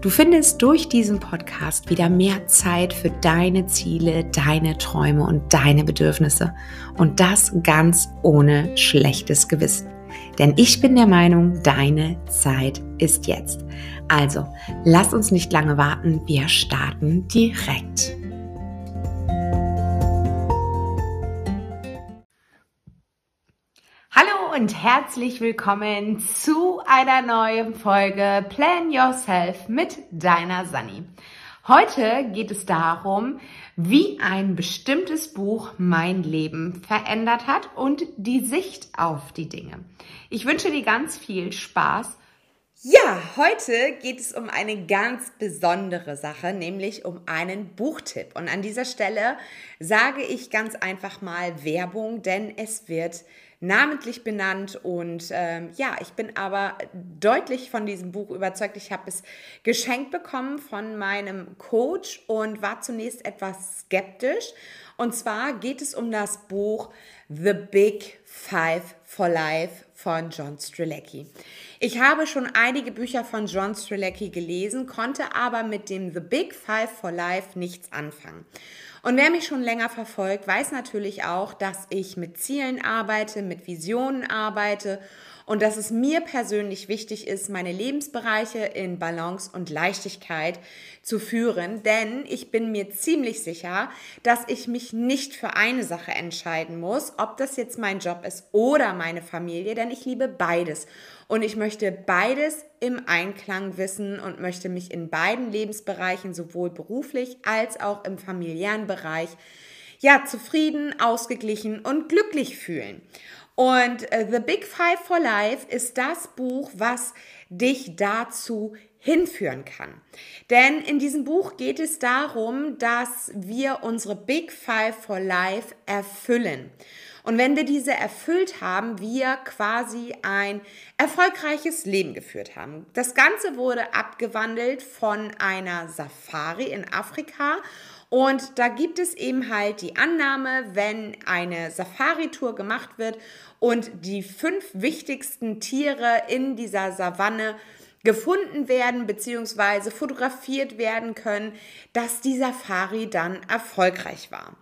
Du findest durch diesen Podcast wieder mehr Zeit für deine Ziele, deine Träume und deine Bedürfnisse. Und das ganz ohne schlechtes Gewissen. Denn ich bin der Meinung, deine Zeit ist jetzt. Also, lass uns nicht lange warten, wir starten direkt. Und herzlich willkommen zu einer neuen Folge Plan Yourself mit deiner Sani. Heute geht es darum, wie ein bestimmtes Buch mein Leben verändert hat und die Sicht auf die Dinge. Ich wünsche dir ganz viel Spaß. Ja, heute geht es um eine ganz besondere Sache, nämlich um einen Buchtipp. Und an dieser Stelle sage ich ganz einfach mal Werbung, denn es wird namentlich benannt und ähm, ja, ich bin aber deutlich von diesem Buch überzeugt. Ich habe es geschenkt bekommen von meinem Coach und war zunächst etwas skeptisch. Und zwar geht es um das Buch The Big Five for Life von John Strzelecki. Ich habe schon einige Bücher von John Strzelecki gelesen, konnte aber mit dem The Big Five for Life nichts anfangen. Und wer mich schon länger verfolgt, weiß natürlich auch, dass ich mit Zielen arbeite, mit Visionen arbeite und dass es mir persönlich wichtig ist, meine Lebensbereiche in Balance und Leichtigkeit zu führen, denn ich bin mir ziemlich sicher, dass ich mich nicht für eine Sache entscheiden muss, ob das jetzt mein Job ist oder meine Familie, denn ich liebe beides. Und ich möchte beides im Einklang wissen und möchte mich in beiden Lebensbereichen, sowohl beruflich als auch im familiären Bereich, ja, zufrieden, ausgeglichen und glücklich fühlen. Und äh, The Big Five for Life ist das Buch, was dich dazu hinführen kann. Denn in diesem Buch geht es darum, dass wir unsere Big Five for Life erfüllen. Und wenn wir diese erfüllt haben, wir quasi ein erfolgreiches Leben geführt haben. Das Ganze wurde abgewandelt von einer Safari in Afrika und da gibt es eben halt die Annahme, wenn eine Safari-Tour gemacht wird und die fünf wichtigsten Tiere in dieser Savanne gefunden werden bzw. fotografiert werden können, dass die Safari dann erfolgreich war.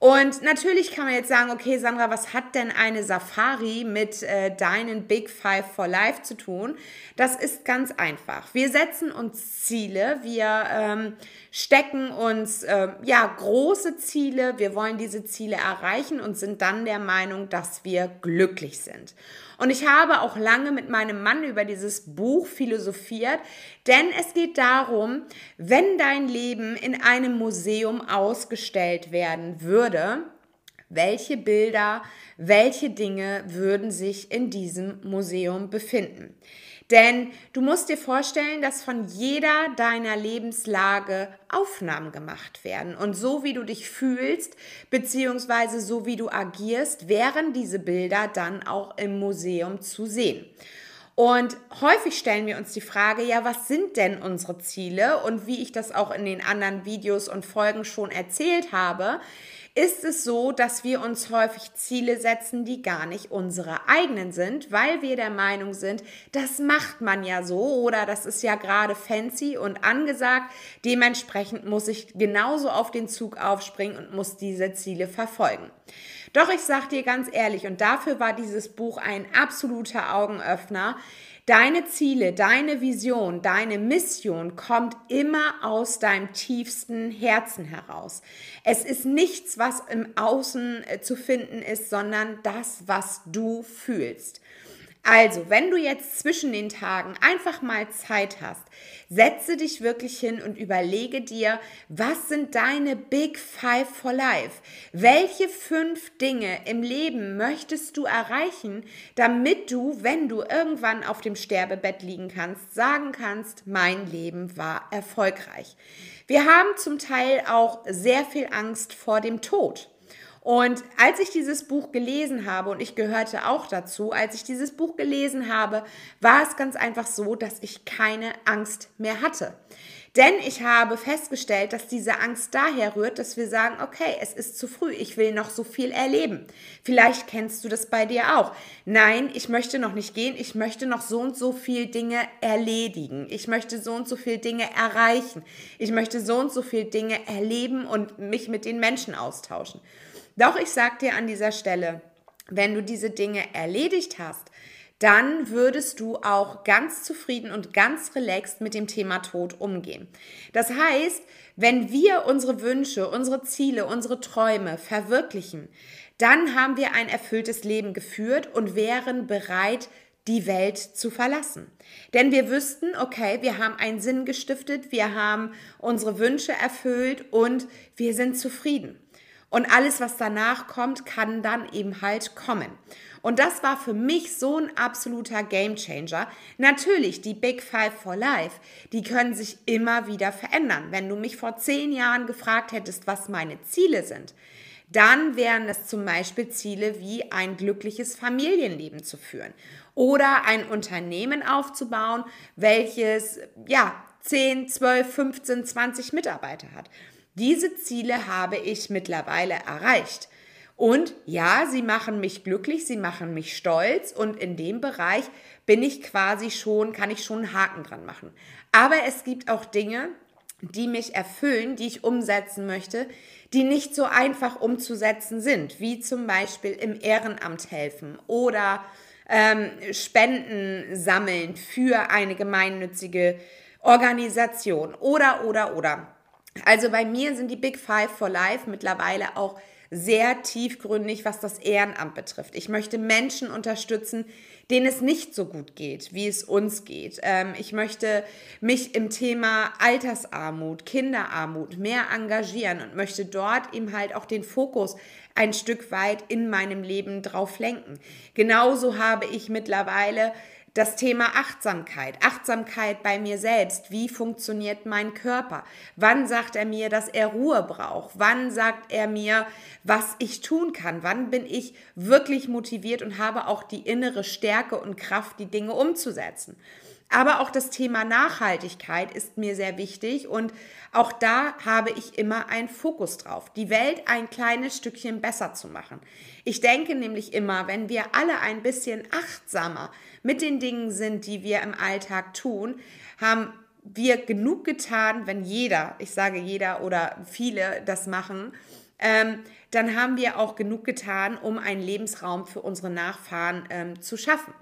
Und natürlich kann man jetzt sagen, okay, Sandra, was hat denn eine Safari mit äh, deinen Big Five for Life zu tun? Das ist ganz einfach. Wir setzen uns Ziele, wir ähm, stecken uns äh, ja große Ziele, wir wollen diese Ziele erreichen und sind dann der Meinung, dass wir glücklich sind. Und ich habe auch lange mit meinem Mann über dieses Buch philosophiert, denn es geht darum, wenn dein Leben in einem Museum ausgestellt werden würde, welche Bilder, welche Dinge würden sich in diesem Museum befinden. Denn du musst dir vorstellen, dass von jeder deiner Lebenslage Aufnahmen gemacht werden. Und so wie du dich fühlst, beziehungsweise so wie du agierst, wären diese Bilder dann auch im Museum zu sehen. Und häufig stellen wir uns die Frage, ja, was sind denn unsere Ziele? Und wie ich das auch in den anderen Videos und Folgen schon erzählt habe, ist es so, dass wir uns häufig Ziele setzen, die gar nicht unsere eigenen sind, weil wir der Meinung sind, das macht man ja so oder das ist ja gerade fancy und angesagt. Dementsprechend muss ich genauso auf den Zug aufspringen und muss diese Ziele verfolgen. Doch ich sage dir ganz ehrlich, und dafür war dieses Buch ein absoluter Augenöffner, Deine Ziele, deine Vision, deine Mission kommt immer aus deinem tiefsten Herzen heraus. Es ist nichts, was im Außen äh, zu finden ist, sondern das, was du fühlst. Also, wenn du jetzt zwischen den Tagen einfach mal Zeit hast, setze dich wirklich hin und überlege dir, was sind deine Big Five for Life? Welche fünf Dinge im Leben möchtest du erreichen, damit du, wenn du irgendwann auf dem Sterbebett liegen kannst, sagen kannst, mein Leben war erfolgreich. Wir haben zum Teil auch sehr viel Angst vor dem Tod. Und als ich dieses Buch gelesen habe, und ich gehörte auch dazu, als ich dieses Buch gelesen habe, war es ganz einfach so, dass ich keine Angst mehr hatte. Denn ich habe festgestellt, dass diese Angst daher rührt, dass wir sagen, okay, es ist zu früh, ich will noch so viel erleben. Vielleicht kennst du das bei dir auch. Nein, ich möchte noch nicht gehen, ich möchte noch so und so viel Dinge erledigen. Ich möchte so und so viel Dinge erreichen. Ich möchte so und so viel Dinge erleben und mich mit den Menschen austauschen. Doch ich sage dir an dieser Stelle, wenn du diese Dinge erledigt hast, dann würdest du auch ganz zufrieden und ganz relaxed mit dem Thema Tod umgehen. Das heißt, wenn wir unsere Wünsche, unsere Ziele, unsere Träume verwirklichen, dann haben wir ein erfülltes Leben geführt und wären bereit, die Welt zu verlassen. Denn wir wüssten, okay, wir haben einen Sinn gestiftet, wir haben unsere Wünsche erfüllt und wir sind zufrieden. Und alles, was danach kommt, kann dann eben halt kommen. Und das war für mich so ein absoluter Gamechanger. Natürlich, die Big Five for Life, die können sich immer wieder verändern. Wenn du mich vor zehn Jahren gefragt hättest, was meine Ziele sind, dann wären es zum Beispiel Ziele wie ein glückliches Familienleben zu führen oder ein Unternehmen aufzubauen, welches ja 10, 12, 15, 20 Mitarbeiter hat. Diese Ziele habe ich mittlerweile erreicht. Und ja, sie machen mich glücklich, sie machen mich stolz und in dem Bereich bin ich quasi schon, kann ich schon einen Haken dran machen. Aber es gibt auch Dinge, die mich erfüllen, die ich umsetzen möchte, die nicht so einfach umzusetzen sind, wie zum Beispiel im Ehrenamt helfen oder ähm, Spenden sammeln für eine gemeinnützige Organisation oder, oder, oder. Also bei mir sind die Big Five for Life mittlerweile auch sehr tiefgründig, was das Ehrenamt betrifft. Ich möchte Menschen unterstützen, denen es nicht so gut geht, wie es uns geht. Ähm, ich möchte mich im Thema Altersarmut, Kinderarmut mehr engagieren und möchte dort eben halt auch den Fokus ein Stück weit in meinem Leben drauf lenken. Genauso habe ich mittlerweile das Thema Achtsamkeit, Achtsamkeit bei mir selbst. Wie funktioniert mein Körper? Wann sagt er mir, dass er Ruhe braucht? Wann sagt er mir, was ich tun kann? Wann bin ich wirklich motiviert und habe auch die innere Stärke und Kraft, die Dinge umzusetzen? Aber auch das Thema Nachhaltigkeit ist mir sehr wichtig und auch da habe ich immer einen Fokus drauf, die Welt ein kleines Stückchen besser zu machen. Ich denke nämlich immer, wenn wir alle ein bisschen achtsamer mit den Dingen sind, die wir im Alltag tun, haben wir genug getan, wenn jeder, ich sage jeder oder viele das machen, ähm, dann haben wir auch genug getan, um einen Lebensraum für unsere Nachfahren ähm, zu schaffen.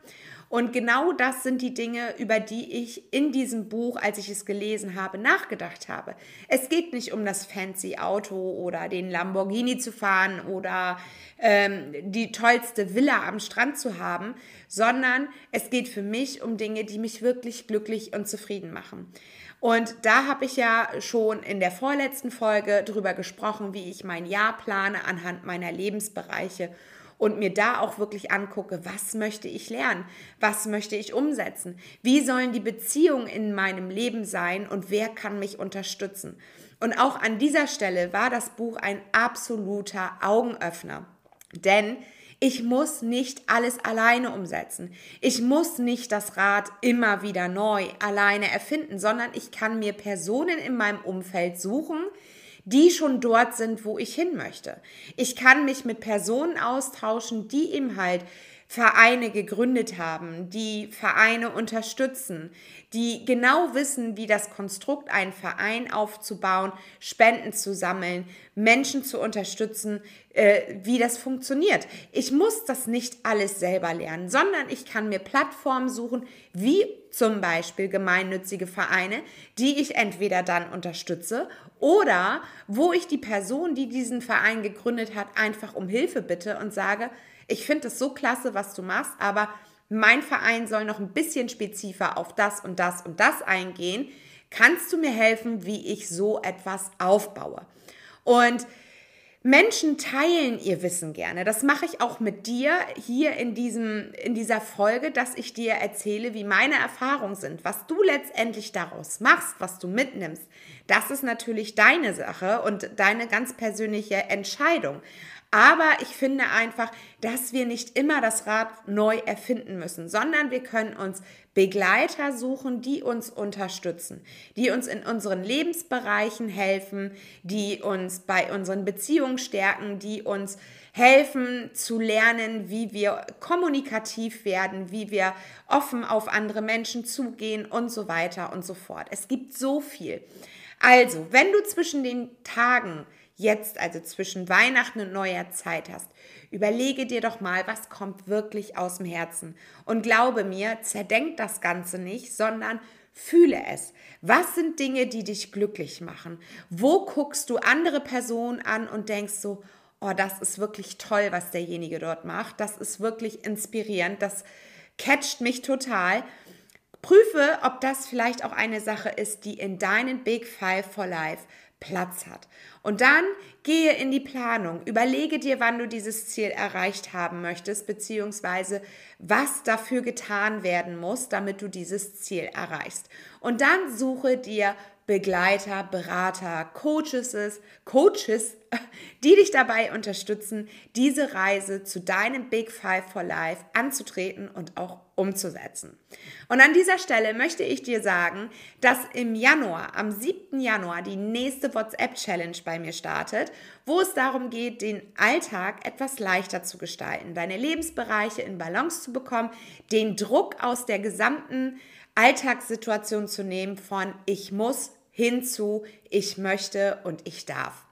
Und genau das sind die Dinge, über die ich in diesem Buch, als ich es gelesen habe, nachgedacht habe. Es geht nicht um das fancy Auto oder den Lamborghini zu fahren oder ähm, die tollste Villa am Strand zu haben, sondern es geht für mich um Dinge, die mich wirklich glücklich und zufrieden machen. Und da habe ich ja schon in der vorletzten Folge darüber gesprochen, wie ich mein Jahr plane anhand meiner Lebensbereiche und mir da auch wirklich angucke, was möchte ich lernen, was möchte ich umsetzen, wie sollen die Beziehungen in meinem Leben sein und wer kann mich unterstützen. Und auch an dieser Stelle war das Buch ein absoluter Augenöffner, denn ich muss nicht alles alleine umsetzen. Ich muss nicht das Rad immer wieder neu alleine erfinden, sondern ich kann mir Personen in meinem Umfeld suchen, die schon dort sind, wo ich hin möchte. Ich kann mich mit Personen austauschen, die eben halt Vereine gegründet haben, die Vereine unterstützen, die genau wissen, wie das Konstrukt, einen Verein aufzubauen, Spenden zu sammeln, Menschen zu unterstützen, äh, wie das funktioniert. Ich muss das nicht alles selber lernen, sondern ich kann mir Plattformen suchen, wie zum Beispiel gemeinnützige Vereine, die ich entweder dann unterstütze oder wo ich die Person, die diesen Verein gegründet hat, einfach um Hilfe bitte und sage, ich finde es so klasse, was du machst, aber mein Verein soll noch ein bisschen spezifischer auf das und das und das eingehen. Kannst du mir helfen, wie ich so etwas aufbaue? Und Menschen teilen ihr Wissen gerne. Das mache ich auch mit dir hier in, diesem, in dieser Folge, dass ich dir erzähle, wie meine Erfahrungen sind. Was du letztendlich daraus machst, was du mitnimmst, das ist natürlich deine Sache und deine ganz persönliche Entscheidung. Aber ich finde einfach, dass wir nicht immer das Rad neu erfinden müssen, sondern wir können uns Begleiter suchen, die uns unterstützen, die uns in unseren Lebensbereichen helfen, die uns bei unseren Beziehungen stärken, die uns helfen zu lernen, wie wir kommunikativ werden, wie wir offen auf andere Menschen zugehen und so weiter und so fort. Es gibt so viel. Also, wenn du zwischen den Tagen jetzt, also zwischen Weihnachten und neuer Zeit hast, überlege dir doch mal, was kommt wirklich aus dem Herzen. Und glaube mir, zerdenk das Ganze nicht, sondern fühle es. Was sind Dinge, die dich glücklich machen? Wo guckst du andere Personen an und denkst so, oh, das ist wirklich toll, was derjenige dort macht. Das ist wirklich inspirierend. Das catcht mich total. Prüfe, ob das vielleicht auch eine Sache ist, die in deinen Big Five for Life Platz hat. Und dann gehe in die Planung, überlege dir, wann du dieses Ziel erreicht haben möchtest, beziehungsweise was dafür getan werden muss, damit du dieses Ziel erreichst. Und dann suche dir Begleiter, Berater, Coaches, Coaches, die dich dabei unterstützen, diese Reise zu deinem Big Five for Life anzutreten und auch umzusetzen. Und an dieser Stelle möchte ich dir sagen, dass im Januar, am 7. Januar, die nächste WhatsApp-Challenge bei mir startet, wo es darum geht, den Alltag etwas leichter zu gestalten, deine Lebensbereiche in Balance zu bekommen, den Druck aus der gesamten Alltagssituation zu nehmen von ich muss hinzu ich möchte und ich darf.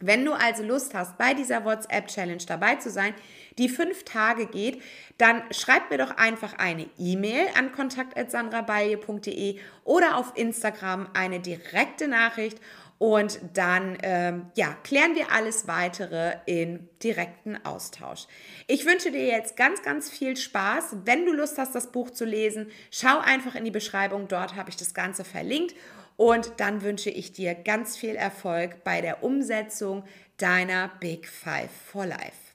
Wenn du also Lust hast, bei dieser WhatsApp-Challenge dabei zu sein, die fünf Tage geht, dann schreib mir doch einfach eine E-Mail an kontakt.sandrabalje.de oder auf Instagram eine direkte Nachricht und dann ähm, ja, klären wir alles weitere in direkten Austausch. Ich wünsche dir jetzt ganz, ganz viel Spaß. Wenn du Lust hast, das Buch zu lesen, schau einfach in die Beschreibung. Dort habe ich das Ganze verlinkt. Und dann wünsche ich dir ganz viel Erfolg bei der Umsetzung deiner Big Five for Life.